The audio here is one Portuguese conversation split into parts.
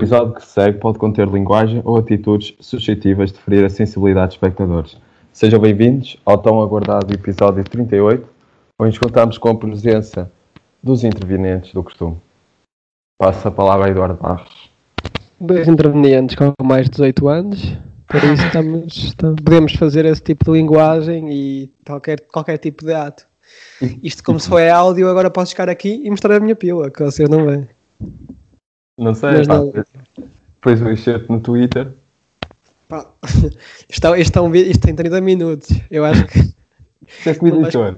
episódio que se segue pode conter linguagem ou atitudes suscetíveis de ferir a sensibilidade dos espectadores. Sejam bem-vindos ao tão aguardado episódio 38, onde contamos com a presença dos intervenientes do costume. Passo a palavra a Eduardo Barros. Dois intervenientes com mais de 18 anos, por isso estamos, estamos- podemos fazer esse tipo de linguagem e qualquer, qualquer tipo de ato. Isto como se for áudio, agora posso chegar aqui e mostrar a minha pila, que vocês não veem. Não sei, Mas pá, não- depois o excerto no Twitter. Pá, Isto, é- isto, é um isto tem 30 minutos. Eu acho que Isto é com o editor.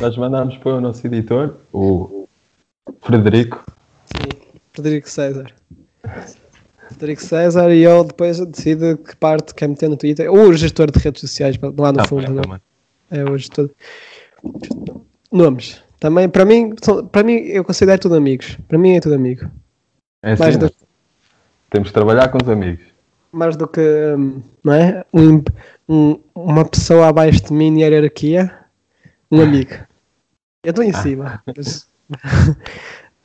Nós mandámos para o nosso editor, o Frederico. sim, Frederico César. Frederico César e eu depois decido que parte quer meter no Twitter. Ou o gestor de redes sociais, lá no Tá fundo. não é? É hoje todo. Nomes. Também, para mim, são- para mim, eu considero tudo amigos. Para mim é tudo amigo. É assim, do- temos de trabalhar com os amigos. Mais do que, hum, não é? Um um- uma pessoa abaixo de mim na hierarquia, um amigo. Eu estou em cima. mas-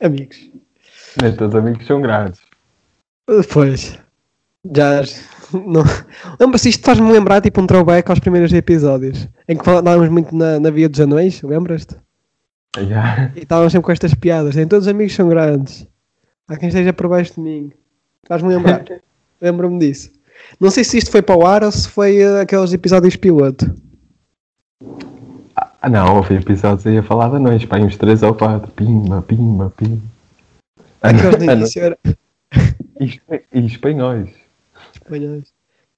amigos. Nem todos os amigos são grandes. Pois. Já. Não. Lembra-se, isto faz-me lembrar tipo um throwback aos primeiros episódios. Em que falávamos muito na, na Via dos Anões, lembras-te? Já. E estávamos sempre com estas piadas. Nem todos os amigos são grandes. Há quem esteja por baixo de mim. Faz-me lembrar. Lembro-me disso. Não sei se isto foi para o ar ou se foi eh, aqueles episódios piloto. Ah, não, houve episódios aí a falar de anões, pá, uns 3 ou 4. Pimba, pimba, pimba. Aqueles no Ano- início era. E espa- E espanhóis. espanhóis.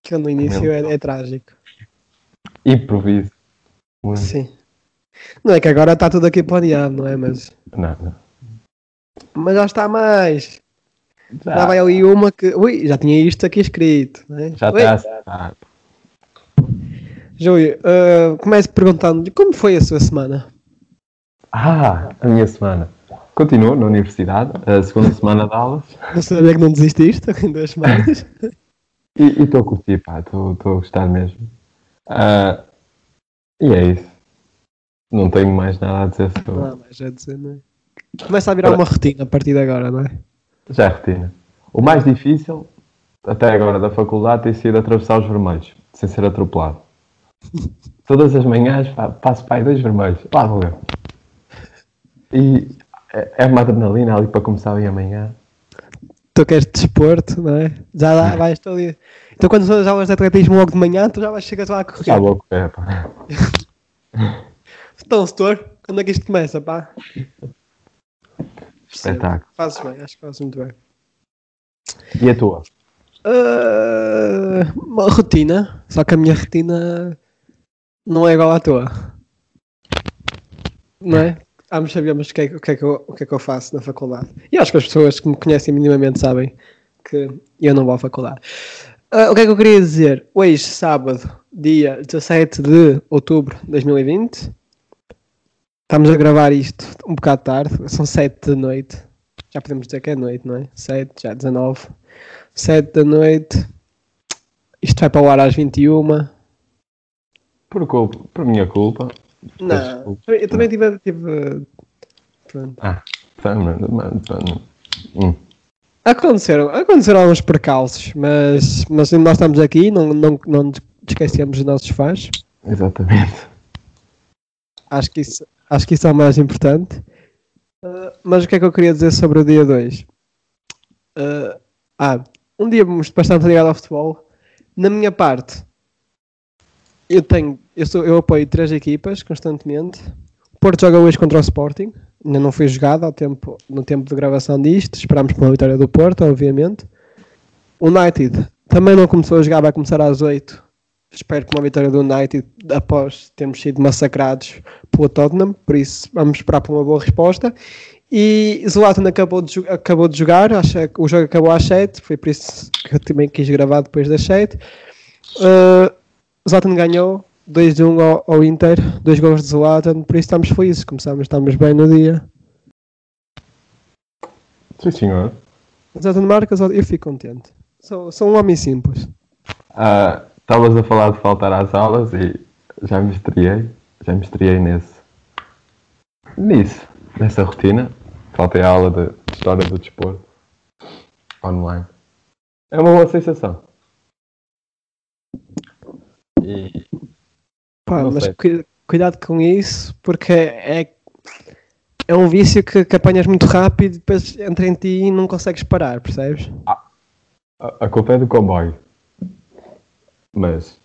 Aquele no início é, é trágico. Improviso. Muito. Sim. Não é que agora está tudo aqui planeado, não é? Mas, Não, não. Mas já está mais. Já Já, vai ali uma que. Ui, já tinha isto aqui escrito. Não é? já Ui, está. Júlio, uh, começo perguntando-lhe como foi a sua semana? Ah, a minha semana. Continuo na universidade, a segunda semana de aulas. Não sabia que não desististe em duas semanas. E estou a curtir, pá, estou a gostar mesmo. Ah, e é isso. Não tenho mais nada a dizer sobre. Não há mais a dizer, não é? Começa a virar uma rotina a partir de agora, não é? Já é rotina. O mais difícil, até agora, da faculdade tem sido atravessar os vermelhos, sem ser atropelado. Todas as manhãs passo para aí dois vermelhos. Lá vou eu. E é é uma adrenalina ali para começar bem amanhã. Tu queres desporto, não é? Já lá vais dia. Então quando são as aulas de atletismo logo de manhã, tu já vais chegar lá a correr. Já vou correr, pá. Então, setor, quando é que isto começa, pá? Espetáculo. Fazes bem, acho que fazes muito bem. E a tua? Ah, uma rotina, só que a minha rotina não é igual à tua. Não é? Ambos sabemos o que, é, que- o, que é que eu, o que é que eu faço na faculdade. E acho que as pessoas que me conhecem minimamente sabem que eu não vou à faculdade. Ah, o que é que eu queria dizer? Hoje, sábado, dia 17 de outubro de 2020, estamos a gravar isto um bocado tarde, são 7 da noite. Já podemos dizer que é noite, não é? 7, já 19. 7 da noite. Isto vai para o ar às 21. Por, culpa, por minha culpa. Não, eu também tive. tive pronto. Ah, tá, mano. Hum. Aconteceram, aconteceram alguns percalços, mas, mas nós estamos aqui, não, não, não esquecemos dos nossos fãs. Exatamente. Acho que isso, acho que isso é o mais importante. Uh, mas o que é que eu queria dizer sobre o dia 2? Uh, ah, um dia bastante ligado ao futebol. Na minha parte, eu tenho, eu, sou, eu apoio três equipas constantemente. O Porto joga hoje contra o Sporting. Ainda não foi jogado ao tempo, no tempo de gravação disto. Esperamos uma vitória do Porto, obviamente. O United também não começou a jogar, vai começar às 8. Espero que uma vitória do United após termos sido massacrados pelo Tottenham, por isso vamos esperar por uma boa resposta. E Zlatan acabou de, acabou de jogar, acho que o jogo acabou às 7, foi por isso que eu também quis gravar depois das 7. Uh, Zlatan ganhou 2-1 ao, ao Inter, dois gols de Zlatan, por isso estamos felizes, começamos, estamos bem no dia. Sim, senhor. Zlatan marca, Zlatan- eu fico contente. Sou, sou um homem simples. Ah, Estavas a falar de faltar às aulas e já me estreiei. Já me estreiei nesse. Nisso. Nessa rotina. Faltei a aula de História do Desporto. online. É uma boa sensação. E Pá, mas cui- cuidado com isso, porque é, é um vício que, que apanhas muito rápido e depois entra em ti e não consegues parar, percebes? a, a culpa é do comboio. Mas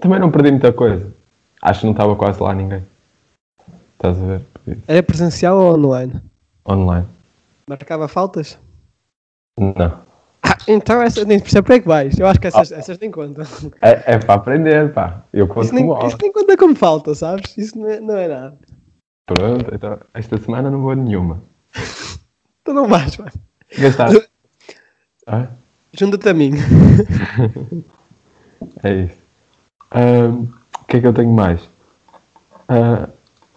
também não perdi muita coisa. Acho que não estava quase lá ninguém. Estás a ver? Era presencial ou online? Online. Marcava faltas? Não. Ah, então essa, nem percebe para que vais. Eu acho que essas, essas nem contam. É, é para aprender, pá. Eu conto Isso nem, como isso nem conta como falta, sabes? Isso não é, não é nada. Pronto, então esta semana não vou a nenhuma. Tu não vais, pá. Gastar. Ah, Junta-te a mim. é isso. O que é que eu tenho mais? Ah,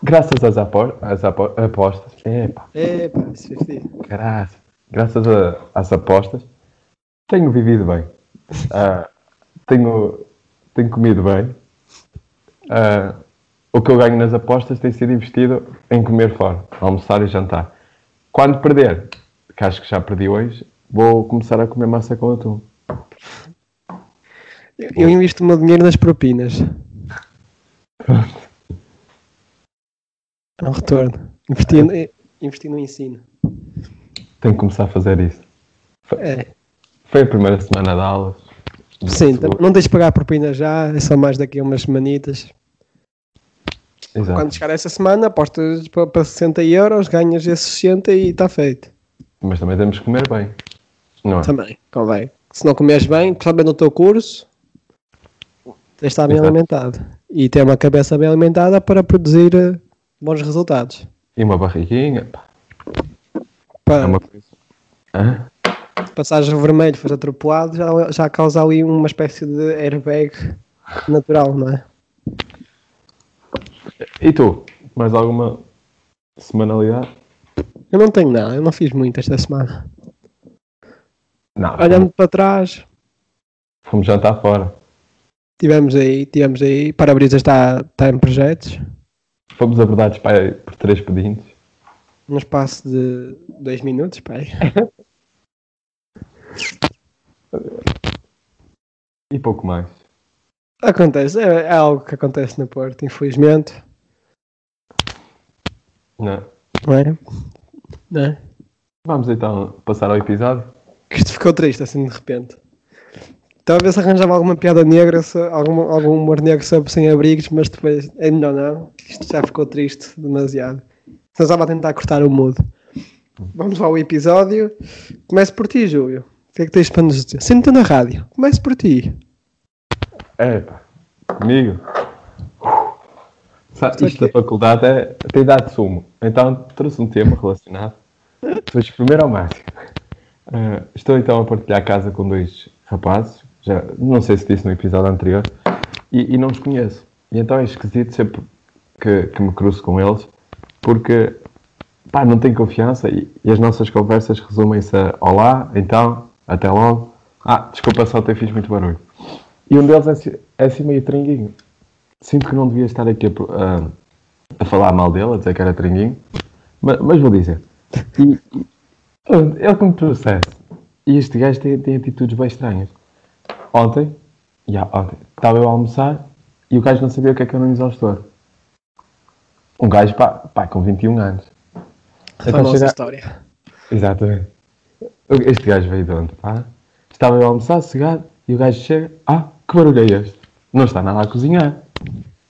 graças às, apo às apo apostas. Epá, É, pá, isso é graças. Graças a- às apostas, tenho vivido bem. Ah, tenho, tenho comido bem. Ah, o que eu ganho nas apostas tem sido investido em comer fora, almoçar e jantar. Quando perder, que acho que já perdi hoje, vou começar a comer massa com atum. Eu, invisto o meu dinheiro nas propinas. É um retorno. Investi, no- investi no ensino. Tenho que começar a fazer isso. É. Foi a primeira semana de aulas. Sim, Segunda- não tens de pagar a propina já, é só mais daqui a umas semanitas. Exato. Quando chegar essa semana, apostas para, para 60 euros, ganhas esses 60 e está feito. Mas também temos que comer bem. Não é? Também, convém. Se não comeres bem, principalmente no teu curso, tens de estar bem Exato. alimentado. E ter uma cabeça bem alimentada para produzir eh, bons resultados. E uma barriguinha. Para É uma coisa. Hã? passares vermelho, fores atropelado, já, já causa ali uma espécie de airbag natural, não é? E tu? Mais alguma semanalidade? Eu não tenho nada, eu não fiz muito esta semana. Não. Olhando para trás, Fomos jantar fora. Tivemos aí, tivemos aí, para-brisas está, está em projetos, Fomos abordados pai, por três pedintes. num espaço de dois minutos, pai. E pouco mais. Acontece, é, é algo que acontece no Porto, infelizmente, Não. não é? Não é? Vamos então passar ao episódio. Que isto ficou triste assim de repente. Estava a ver se arranjava alguma piada negra, se- algum, algum humor negro sobre sem-abrigos, mas depois é melhor não. Isto já ficou triste demasiado. Então estava a tentar cortar o mudo. Vamos ao episódio. Comece por ti, Júlio. O que é que tens para nos dizer? Senta na rádio. Comece por ti. Epá, comigo. Sabe, isto da faculdade é, tem dado sumo. Então trouxe um tema relacionado. Vou primeiro ao máximo. Ah, estou então a partilhar casa com dois rapazes. Já, não sei se disse no episódio anterior. E, e não os conheço. E então é esquisito sempre que, que me cruzo com eles. Porque pá, não tenho confiança e, e as nossas conversas resumem-se a olá, então, até logo. Ah, desculpa só ter fiz muito barulho. E um deles é, é assim meio tringuinho. Sinto que não devia estar aqui a, a- a falar mal dele, a dizer que era tringuinho, mas, mas vou dizer. E, e, ele como processo. E este gajo tem, tem atitudes bem estranhas. Ontem, já, ontem, estava eu a almoçar e o gajo não sabia o que é que era um exaustor. Um gajo, pá, pá com 21 anos. Foi a Então nossa chega- história. Exatamente. Este gajo veio de onde? pá? Estava eu a almoçar, cegado, e o gajo chega, ah, que barulho é este? Não está nada a cozinhar.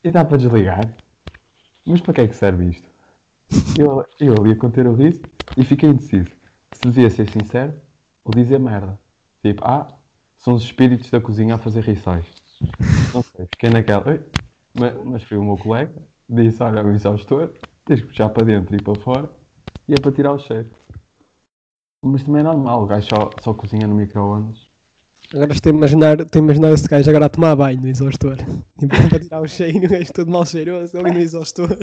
E dá para desligar. Mas para que é que serve isto? Eu, eu ali a conter o riso e fiquei indeciso. Se devia ser sincero ou dizer merda. Tipo, ah, são os espíritos da cozinha a fazer rissóis. Não sei, fiquei naquela. Mas, mas foi o meu colega, disse, olha, o exaustor, tens que puxar para dentro e para fora, e é para tirar o cheiro. Mas também é normal, o gajo só, só cozinha no micro-ondas. Agora estou a imaginar, estou a imaginar esse gajo agora a tomar banho no exaustor. Tipo, para tirar o cheiro, o gajo todo mal cheiroso ali no exaustor.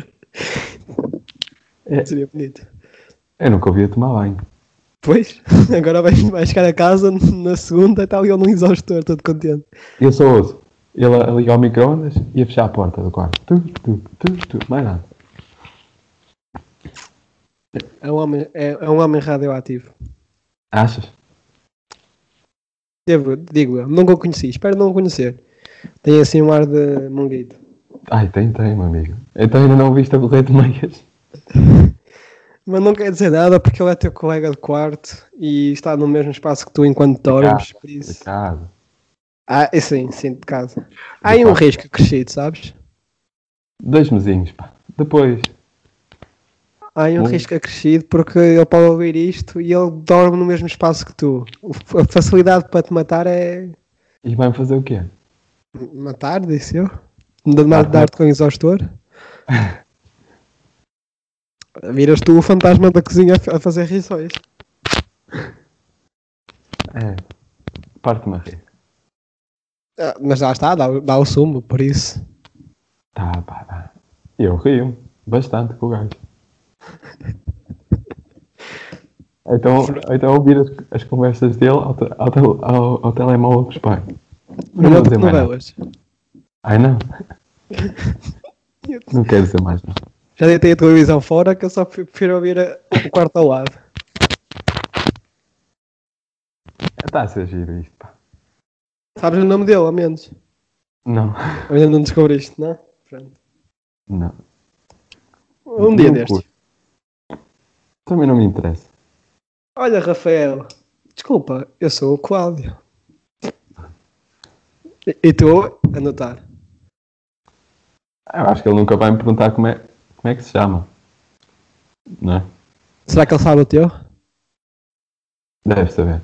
É. Seria bonito. Eu nunca ouvi a tomar banho. Pois, agora vai, vai chegar a casa na segunda e está ali ele no exaustor, todo contente. Eu só ouço ele a ligar o micro-ondas e a fechar a porta do quarto. Tu, tu, tu, tu, mais nada. É um homem, é, é um homem radioativo. Achas? Devo, digo eu, nunca o conheci, espero não o conhecer. Tem assim um ar de monguito. Ai, tem, tem, meu amigo. Então ainda não viste a correr de meias? Mas não quer dizer nada porque ele é teu colega de quarto e está no mesmo espaço que tu enquanto dormes. Por De isso. casa. Ah, é sim, sim, de casa. Há aí um risco crescido, sabes? Dois mesinhos, pá. Depois. Há aí um Bom. risco acrescido porque ele pode ouvir isto e ele dorme no mesmo espaço que tu. A facilidade para te matar é E vai fazer o quê? matar, disse eu. Dar- Matar. Dar-te com exaustor. Viras tu o fantasma da cozinha a fazer rissóis. É. Parte-me a rir. Ah, Mas já está, dá, o- dá o sumo, por isso. Tá, pá, tá. Eu rio bastante com o gajo. Então, então ouvir as, as conversas dele ao, te- ao, ao, ao telemóvel dos pais. Não vou Não dizer mais novelas. Ai não. Não quero dizer mais não. Já deitei a televisão fora que eu só pre- prefiro ouvir a- o quarto ao lado. Está a ser giro isto, pá. Sabes o nome dele, ao menos. Não. Ainda não descobriste, não? Pronto. Não. Um dia curto. Também não me interessa. Olha, Rafael, desculpa, eu sou o Cláudio. E- E tu, a notar. Eu acho que ele nunca vai me perguntar como é, como é que se chama. Não é? Será que ele sabe o teu? Deve saber.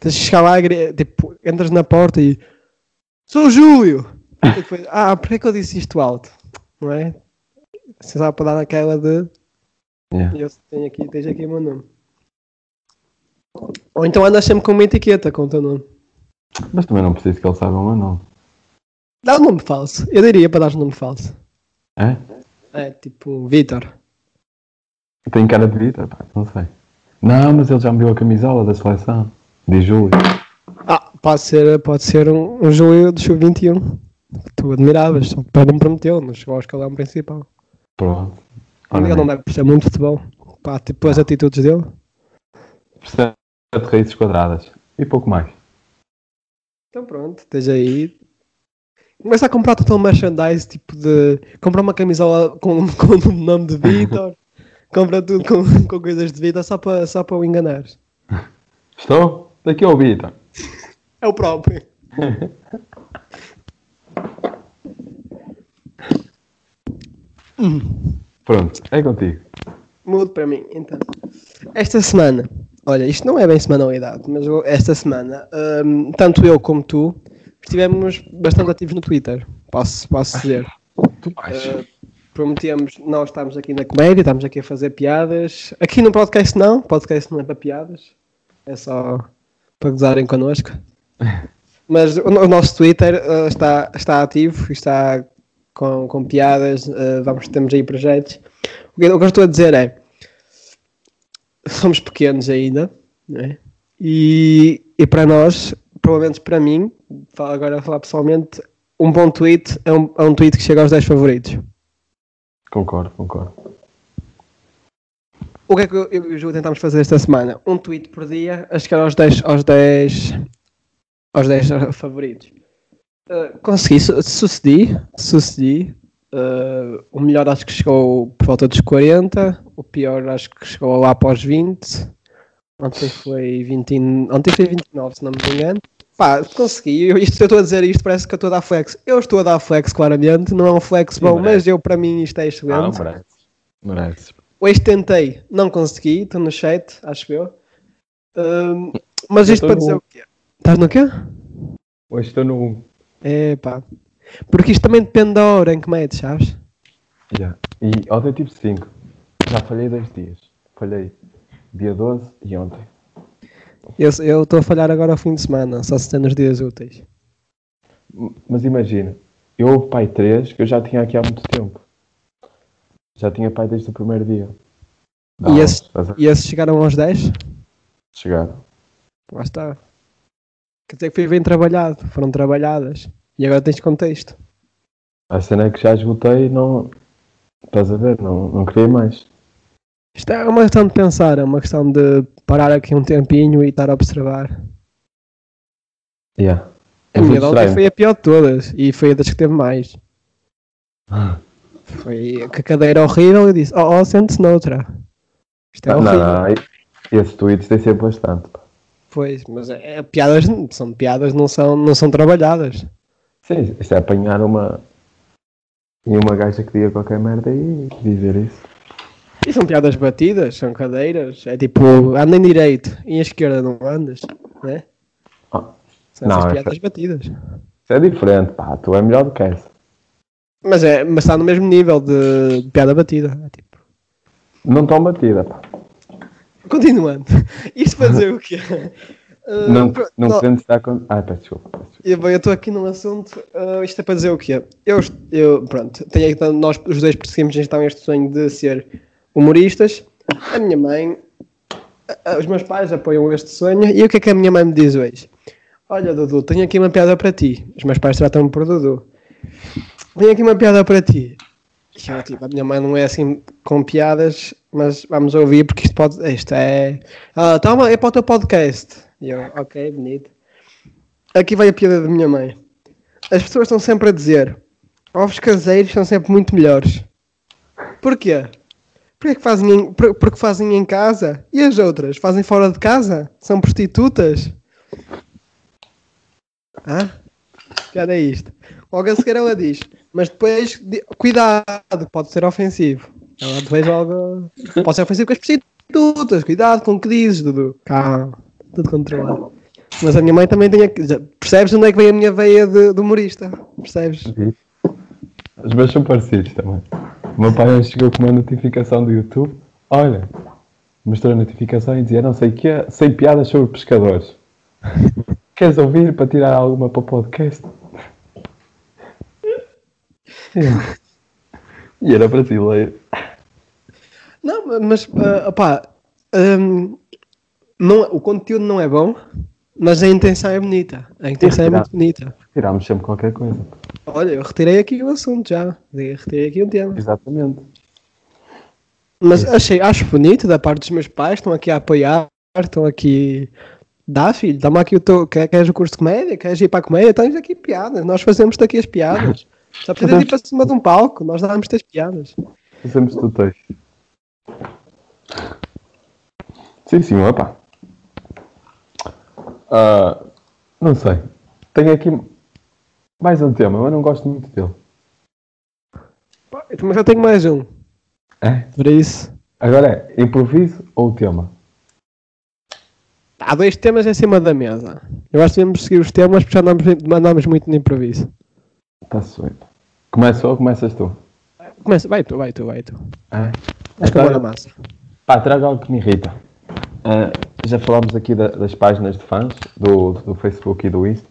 Tens de chegar lá tipo, entras na porta e sou o Júlio! Depois, ah, por que é que eu disse isto alto? Não é? Você sabe para dar naquela de Yeah. eu tenho aqui, tens aqui o meu nome. Ou então andas sempre com uma etiqueta com o teu nome. Mas também não preciso que ele saiba o meu nome. Dá um nome falso. Eu diria para dar um nome falso. É? É tipo Vitor. Tem cara de Vitor, pá, não sei. Não, mas ele já me deu a camisola da seleção. De Júlio. Ah, pode ser, pode ser um, um Júlio do Sub-21. Que tu admiravas, só que depois não prometeu, não chegou ao escalão principal. Pronto. Ora Ele não bem. deve perceber muito futebol. Pá, tipo as atitudes dele. Percebe de raízes quadradas. E pouco mais. Então pronto, esteja aí. Começa a comprar todo o merchandise, tipo de. Compra uma camisola com, com o nome de Vitor. compra tudo com, com coisas de Vitor só para só o enganar. Estou? Daqui ao Vitor. É o próprio. Pronto, é contigo. Mudo para mim, então. Esta semana, olha, isto não é bem semanalidade, mas esta semana, hum, tanto eu como tu, estivemos bastante ativos no Twitter, posso, posso dizer. Uh, prometemos, nós estamos aqui na comédia, estamos aqui a fazer piadas. Aqui no podcast não, podcast não é para piadas, é só para gozarem connosco. Mas o, o nosso Twitter uh, está, está ativo, está com, com piadas, uh, vamos, temos aí projetos. O que, o que eu estou a dizer é, somos pequenos ainda, não é? E, e para nós, pelo menos para mim, agora a falar pessoalmente, um bom tweet é um, é um tweet que chega aos 10 favoritos. Concordo, concordo. O que é que eu eu e o Ju tentámos fazer esta semana? Um tweet por dia a chegar aos 10, aos 10, aos 10 favoritos. Uh, consegui, su- sucedi, sucedi. Uh, o melhor acho que chegou por volta dos 40, o pior acho que chegou lá para os 20. Ontem foi, 20, e- ontem foi 29, se não me engano. Pá, consegui. Eu, isto, eu estou a dizer isto, parece que eu estou a dar flex. Eu estou a dar flex, claramente. Não é um flex bom, merece. mas eu, para mim, isto é Ah, excelente. mereces. Mereces. Hoje tentei, não consegui, estou no chat, acho eu. Ahm, mas Eu isto para dizer um. o quê? Estás no quê? Hoje estou no 1. É pá. Porque isto também depende da hora em que metes, sabes? Yeah. E ontem tive 5. Já falhei dois dias. Falhei dia 12 e ontem. Eu estou a falhar agora ao fim de semana, só se tem nos dias úteis. Mas imagina, eu houve pai 3 que eu já tinha aqui há muito tempo. Já tinha pai desde o primeiro dia. E Dá, esse- estás a E esses chegaram aos 10? chegar. Lá está. Quer dizer que foi bem trabalhado, foram trabalhadas. E agora tens contexto. A cena é que já esgotei não. Estás a ver? Não, não queria mais. Isto é uma questão de pensar, é uma questão de parar aqui um tempinho e estar a observar. Yeah. A É minha muito de ontem foi a pior de todas e foi a das que teve mais. Foi que a cadeira horrível e disse: Oh, oh sente-se noutra. Isto é Não, horrível. não, não. Esses tweets têm sempre bastante. pá. Pois, mas é, é- piadas são piadas, não são, não são trabalhadas. Sim, isto é apanhar uma. E uma gaja que diga qualquer merda e dizer isso. E são piadas batidas, são cadeiras. É tipo, anda em direito e à esquerda não andas, né? Ah, São Não, essas essa- piadas batidas. Isso é diferente, pá. Tu é melhor do que essa. Mas, é, mas está no mesmo nível de, de piada batida. É tipo, Não tão batida, pá. continuando. Isto para dizer o quê? Uh, Não, não não, querendo estar com. Ai, peço desculpa. desculpa. Eu, estou aqui num assunto, ah, isto é para dizer o quê? Eu, eu pronto, tenho, nós os dois perseguimos então este sonho de ser humoristas. A minha mãe, os meus pais apoiam este sonho e o que é que a minha mãe me diz hoje? Olha, Dudu, tenho aqui uma piada para ti. Os meus pais tratam-me por Dudu. Tenho aqui uma piada para ti. E eu, tipo, a minha mãe não é assim com piadas, mas vamos ouvir porque isto pode. Isto é. Ah, toma, é para o teu podcast. E eu, ok, bonito. Aqui vai a piada da minha mãe. As pessoas estão sempre a dizer ovos caseiros são sempre muito melhores. Porquê? É que fazem em, por- porque fazem em casa e as outras fazem fora de casa? São prostitutas? Hã? Que é isto? Logo a seguir ela diz, mas depois, cuidado, pode ser ofensivo. Ela depois logo. Pode ser ofensivo com as prostitutas, cuidado com o que dizes, Dudu. Calma, tudo controlado. Mas a minha mãe também tem. a- já- Percebes onde é que vem a minha veia de, de humorista? Percebes? Os meus são parecidos também. O meu pai chegou com uma notificação do YouTube. Olha, mostrou a notificação e dizia: Não sei o que é, sei piadas sobre pescadores. Queres ouvir para tirar alguma para o podcast? E era brasileiro. Não, mas, ah, opá, hum, não, o conteúdo não é bom, mas a intenção é bonita. A intenção é muito bonita. Tirámos sempre qualquer coisa. Olha, eu retirei aqui o assunto já. Retirei aqui um tema. Exatamente. Mas achei, acho bonito da parte dos meus pais, estão aqui a apoiar, estão aqui. Dá, filho, dá-me aqui o teu. quer- Queres o curso de comédia? Queres ir para a comédia? Tens aqui piadas. Nós fazemos-te aqui as piadas. Só precisas ir para cima de um palco, nós damos-te as piadas. Fazemos tu tens. Sim, sim, opa. Ah, não sei. Tenho aqui mais um tema, mas não gosto muito dele. Pá, Mas eu tenho mais um. É? Por isso. Agora é improviso ou tema? Há dois temas em cima da mesa. Eu acho que devemos seguir os temas porque já andamos, andamos muito no improviso. Está-se bem. Começa ou começas tu? Começa, vai tu, vai tu, vai tu. É? Acho que é na massa. Pá, trago algo que me irrita. Ah, já falámos aqui da- das páginas de fãs, do, do Facebook e do Insta,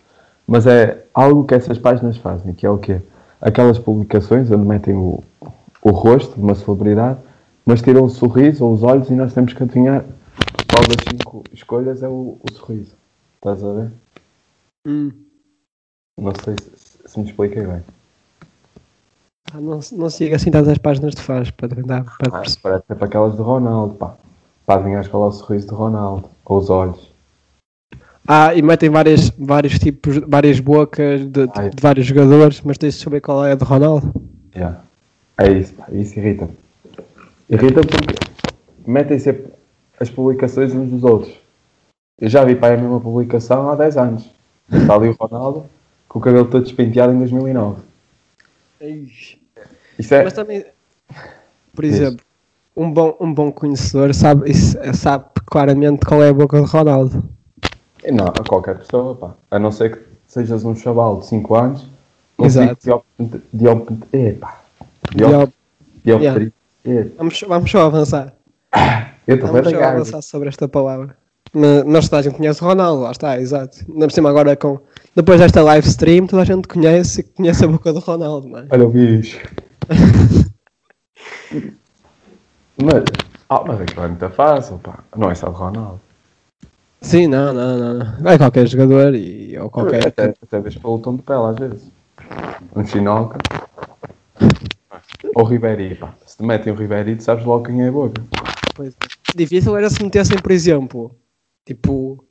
mas é algo que essas páginas fazem, que é o quê? Aquelas publicações onde metem o, o rosto de uma celebridade, mas tiram o sorriso ou os olhos e nós temos que adivinhar qual das cinco escolhas é o, o sorriso. Estás a ver? Hum. Não sei se, se me expliquei bem. Ah, Não, não siga assim tantas as páginas de fãs para tentar. Para Ah, parece sempre aquelas de Ronaldo, pá. Para adivinhar qual é o sorriso de Ronaldo, ou os olhos. Ah, e metem várias, vários tipos, várias bocas de, de- de vários jogadores, mas tens de saber qual é a de Ronaldo. Yeah. É isso, pá, isso irrita-me. Irrita porque metem sempre as publicações uns dos outros. Eu já vi para a mesma publicação há 10 anos. Está ali o Ronaldo com o cabelo todo despenteado em 2009. Isso é. Mas também, por exemplo, um bom, um bom conhecedor sabe, sabe claramente qual é a boca de Ronaldo. Não, a qualquer pessoa, pá. A não ser que sejas um chaval de 5 anos. Exato. diop- Epá. E. Yeah. É, Vamos, vamos só avançar. Eu estou Vamos só avançar sobre esta palavra. Mas nós toda a gente conhece o Ronaldo, lá está, exato. Por cima agora com. Depois desta live stream, toda a gente conhece conhece a boca do Ronaldo, não é? Olha o bicho. mas, ah, mas aquilo é muito fácil, pá. Não é só de Ronaldo. Sim, não, não, não. não. É qualquer jogador e, ou qualquer. Até, até vês pelo tom de pele, às vezes. Um chinoca. Ou Ribéry, pá. Se te metem o Ribéry, tu sabes logo quem é a boca. Pois é. Difícil era se metessem, por exemplo, tipo.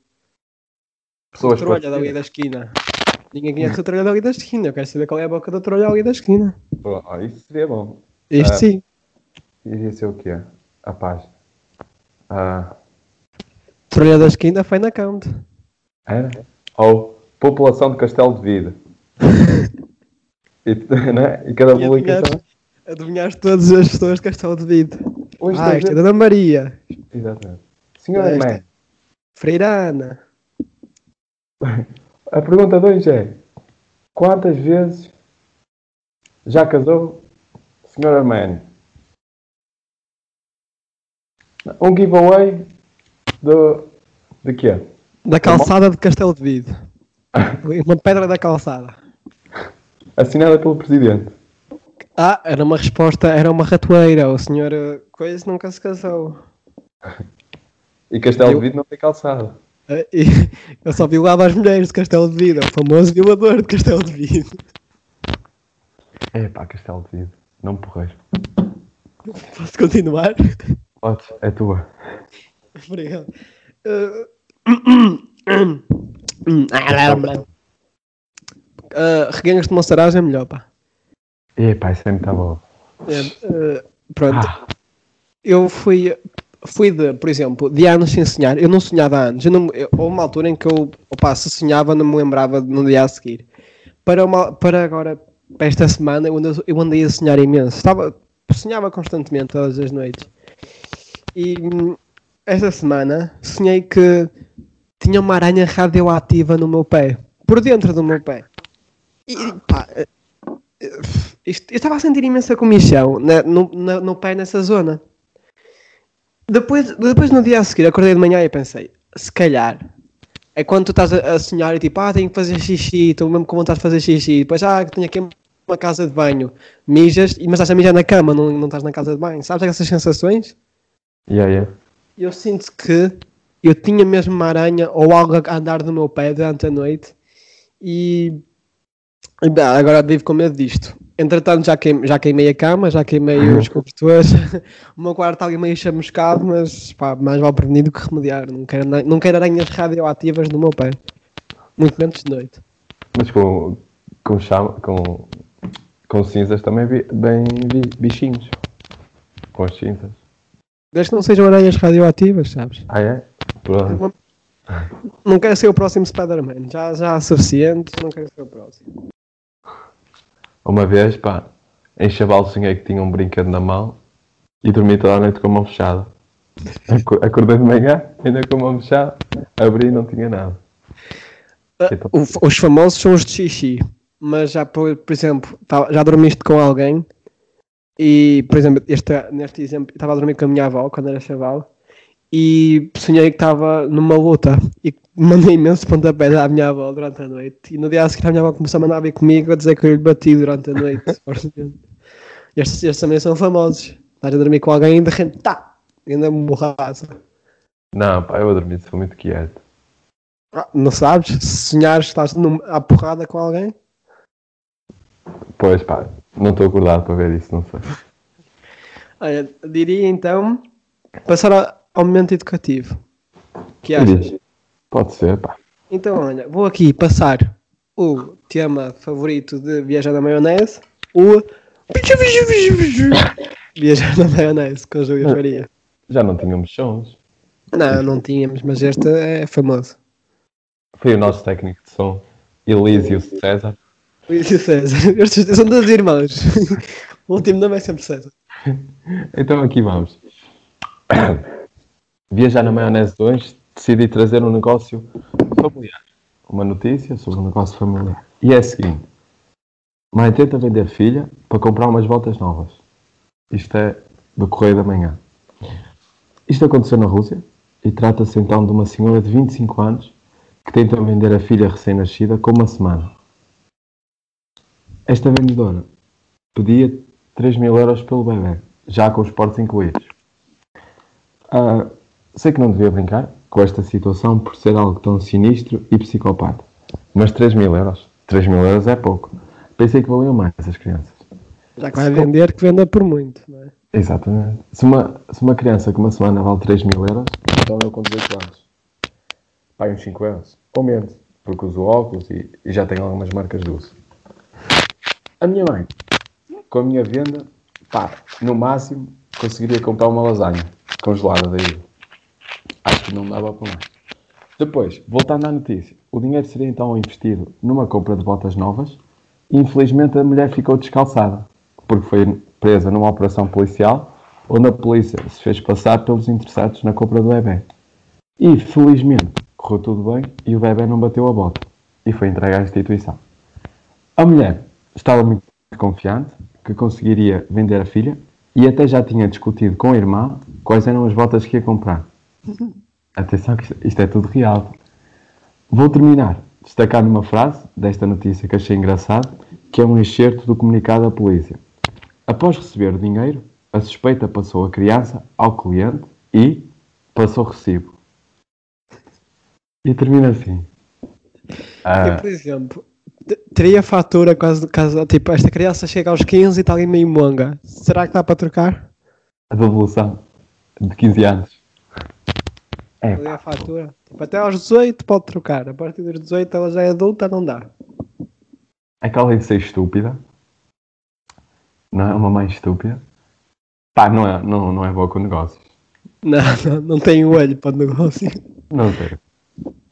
Pessoas Trolha dali da esquina. Ninguém conhece o trolha dali da esquina. Eu quero saber qual é a boca do trolha ali da esquina. Pô, isso seria bom. Isto Ah. sim. Iria ser o quê? A página. Ah, Trolha da esquina foi na count. era? Ou população de Castelo de Vida. e, né? e cada E publicação. adivinhaste, adivinhaste todas as pessoas de Castelo de Vida. Hoje Ah, é gente- Dona Maria. Exatamente. Senhora Esta. mãe, Freirana. a pergunta 2 é: quantas vezes já casou Senhora Manny? Um giveaway do. de quê? Da calçada de Castelo de Vida. Uma pedra da calçada. Assinada pelo Presidente. Ah, era uma resposta, era uma ratoeira. O senhor eh, Coisa nunca se casou. E Castelo Eu- de Vidro não tem calçada. Eh, e eu só violava as mulheres de Castelo de Vida. O famoso violador de Castelo de Vida. É pá, Castelo de Vidro. Não me porreis. Posso continuar? Podes, é tua. Obrigado. Eh, Uh, regangas de moçaragem é melhor, pá. É pá, isso é muito bom. É, eh, pronto. Ah, Eu fui, fui de, por exemplo, de anos sem sonhar. Eu não sonhava há anos. Eu não, eu- houve uma altura em que eu, opa, se sonhava, não me lembrava no dia a seguir. Para, uma, para agora, para esta semana, eu andei, eu andei a sonhar imenso. Estava, sonhava constantemente, todas as noites. E esta semana sonhei que tinha uma aranha radioativa no meu pé, por dentro do meu pé. E pá, eh, eh, isto- eu estava a sentir imensa comichão na- no, na- no pé nessa zona. Depois, depois no dia a seguir acordei de manhã e pensei, se calhar é quando tu estás a, a sonhar e tipo, ah, tenho que fazer xixi, estou mesmo com vontade de fazer xixi, depois, ah, tenho aqui uma casa de banho, mijas, mas estás a mijar na cama, não, não estás na casa de banho, sabes essas sensações? yeah, yeah. Eu sinto que eu tinha mesmo uma aranha ou algo a andar no meu pé durante a noite e, agora vivo com medo disto. Entretanto, já, queim, já queimei a cama, já queimei os cobertores. o meu quarto está ali meio chamuscado, mas pá, mais vale prevenir do que remediar. Não quero, não quero aranhas radioativas no meu pé. Muito menos de noite. Mas com, com, chama, com, com cinzas também vi, bem vi, bichinhos. Com as cinzas. Desde que não sejam aranhas radioativas, sabes? Ah, é? Pronto. Não quero ser o próximo Spider-Man. Já, já há suficiente, não quero ser o próximo. Uma vez, pá, em Chaval sonhei que tinha um brinquedo na mão e dormi toda a noite com a mão fechada. Aco- Acordei de manhã, ainda com a mão fechada, abri e não tinha nada. O- os famosos são os de xixi, mas já, por, por exemplo, tá- já dormiste com alguém e, por exemplo, este, neste exemplo, estava a dormir com a minha avó quando era chaval e sonhei que estava numa luta e mandei imenso pontapés à minha avó durante a noite e no dia a seguir a minha avó começou a mandar vir comigo a dizer que eu lhe bati durante a noite. estes, estes também são famosos. Estás a dormir com alguém e de repente, tá, ainda me borraça. Não, pá, eu a dormir sou muito quieto. Ah, Não sabes? Se sonhares, estás num- à porrada com alguém? Pois, pá, não estou acordado para ver isso, não sei. Olha, diria então passar ao, momento educativo. que achas? Pode ser, pá. Então, olha, vou aqui passar o tema favorito de Viajar na Maionese, o Viajar na Maionese com Júlio Faria. Já não tínhamos sons. Não, não tínhamos, mas este é famoso. Foi o nosso técnico de som, Elísio César. Luís e César. São dois irmãos. O último nome é sempre César. Então aqui vamos. Viajar na maionese 2, decidi trazer um negócio familiar. Uma notícia sobre um negócio familiar. E é a seguinte. Mãe tenta vender filha para comprar umas voltas novas. Isto é do Correio da Manhã. Isto aconteceu na Rússia e trata-se então de uma senhora de 25 anos que tenta vender a filha recém-nascida com uma semana. Esta vendedora pedia 3 mil euros pelo bebê, já com os portos incluídos. Ah, sei que não devia brincar com esta situação por ser algo tão sinistro e psicopata, mas 3 mil euros, 3 mil euros é pouco. Pensei que valiam mais as crianças. Já que vai vender, que venda por muito. Não é? Exatamente. Se uma, se uma criança com uma semana vale 3 mil euros, então eu com 18 anos. Pai, uns 5 euros. ou menos, porque uso óculos e, e já tenho algumas marcas de uso. A minha mãe, com a minha venda, pá, no máximo conseguiria comprar uma lasanha congelada daí. Acho que não dava para mais. Depois, voltando à notícia, o dinheiro seria então investido numa compra de botas novas e infelizmente a mulher ficou descalçada, porque foi presa numa operação policial onde a polícia se fez passar pelos interessados na compra do bebê. E felizmente correu tudo bem e o bebê não bateu a bota e foi entregue à instituição. A mulher estava muito confiante que conseguiria vender a filha e até já tinha discutido com a irmã quais eram as botas que ia comprar. Atenção que isto, é tudo real. Vou terminar destacando uma frase desta notícia que achei engraçado, que é um excerto do comunicado da polícia. Após receber o dinheiro, a suspeita passou a criança ao cliente e passou o recibo. E termina assim. Ah, Eu, por exemplo, teria fatura caso, caso tipo, esta criança chega aos 15 e está ali meio monga. Será que dá para trocar? a devolução de 15 anos. É, a fatura. Tipo, até aos 18 pode trocar. A partir dos 18 ela já é adulta, não dá. aquela de ser estúpida. Não é uma mãe estúpida. Pá, não é, não, não é boa com negócios. Não, não, não tem olho para o negócio. Não sei.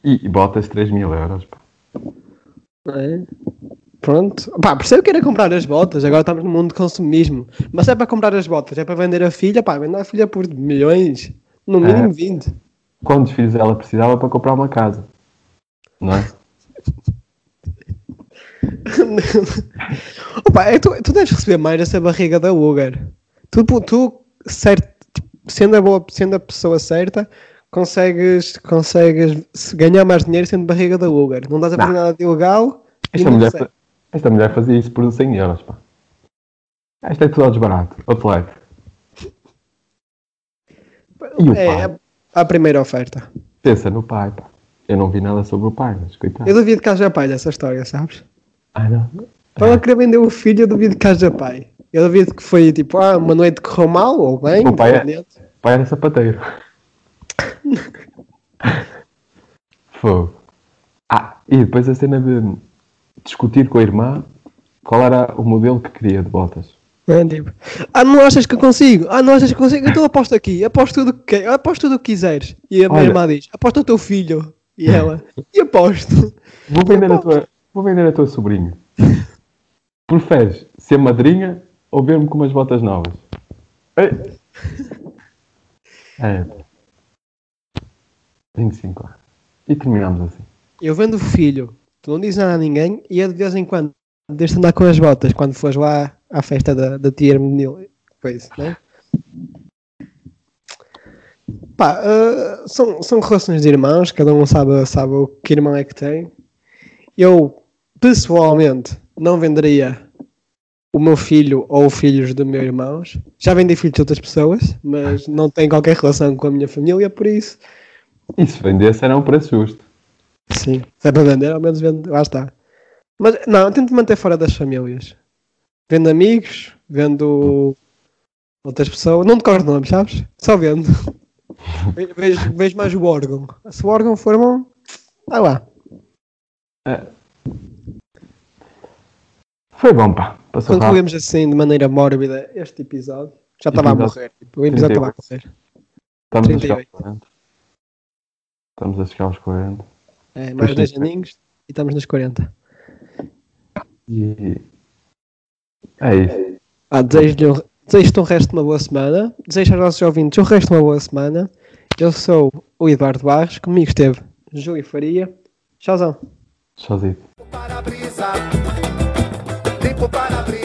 E, e botas 3 mil euros. pá. É. Pronto. Pá, percebo que era comprar as botas. Agora estamos no mundo de consumismo. Mas é para comprar as botas, é para vender a filha, pá, vender a filha por milhões. No mínimo É. 20. Quantos filhos ela precisava para comprar uma casa? Não é? Opa, é, tu, tu deves receber mais essa barriga da Uber. Tu, tu certo, tipo, sendo, a boa, sendo a pessoa certa, consegues, consegues se ganhar mais dinheiro sendo barriga da Uber. Não estás a fazer nada de ilegal. Esta mulher, esta mulher fazia isso por 100 euros. Pá. Esta é tudo desbarato. Outro lado. E o É pai? a, primeira oferta. Pensa no pai. Pá. Eu não vi nada sobre o pai, mas coitado. Eu duvido que haja pai dessa história, sabes? Ai não. Para ela querer vender o filho, eu duvido que haja pai. Eu duvido que foi tipo, ah, uma noite correu mal ou bem. O pai é- pai era sapateiro. Fogo. Ah, e depois a cena de discutir com a irmã qual era o modelo que queria de botas. É, tipo, ah, não achas que eu consigo? Ah, não achas que eu consigo? Então aposto aqui, aposto tudo o que, aposto tudo que quiseres. E a minha Olha. irmã diz, aposto o teu filho. E ela, e aposto. Vou vender a tua, vou vender a tua sobrinha. Preferes ser madrinha ou ver-me com umas botas novas? Ei. É. 25 anos. E terminamos assim. Eu vendo o filho, tu não dizes nada a ninguém e é de vez em quando deixa andar com as botas quando fores lá à festa da, da tia Hermenil. Coisa, né? Pá, ah, são, são relações de irmãos, cada um sabe, sabe o que irmão é que tem. Eu, pessoalmente, não venderia o meu filho ou filhos dos meus irmãos. Já vendi filhos de outras pessoas, mas não tem qualquer relação com a minha família, por isso E se vendesse era um preço justo. Sim, se é para vender, ao menos vende, lá está. Mas não, eu tento manter fora das famílias. Vendo amigos, vendo outras pessoas, não decoro nomes, sabes? Só vendo. Ve- vejo, vejo mais o órgão. Se o órgão for bom, vai lá. Foi bom, pá. Passou rápido. Concluímos assim de maneira mórbida este episódio. Já estava a morrer. tipo, o episódio estava a 38. morrer. Estamos a chegar aos 38. 40. Estamos a chegar aos 40. É, mais Pois 10 sim. aninhos e estamos nos 40. E é isso. Ah, desejo-lhe um- desejo-te um resto de uma boa semana. Desejo aos nossos ouvintes um resto de uma boa semana. Eu sou o Eduardo Barros, comigo esteve Júlio Faria. Tchauzão. Sozinho. para-brisa, limpo para-brisa.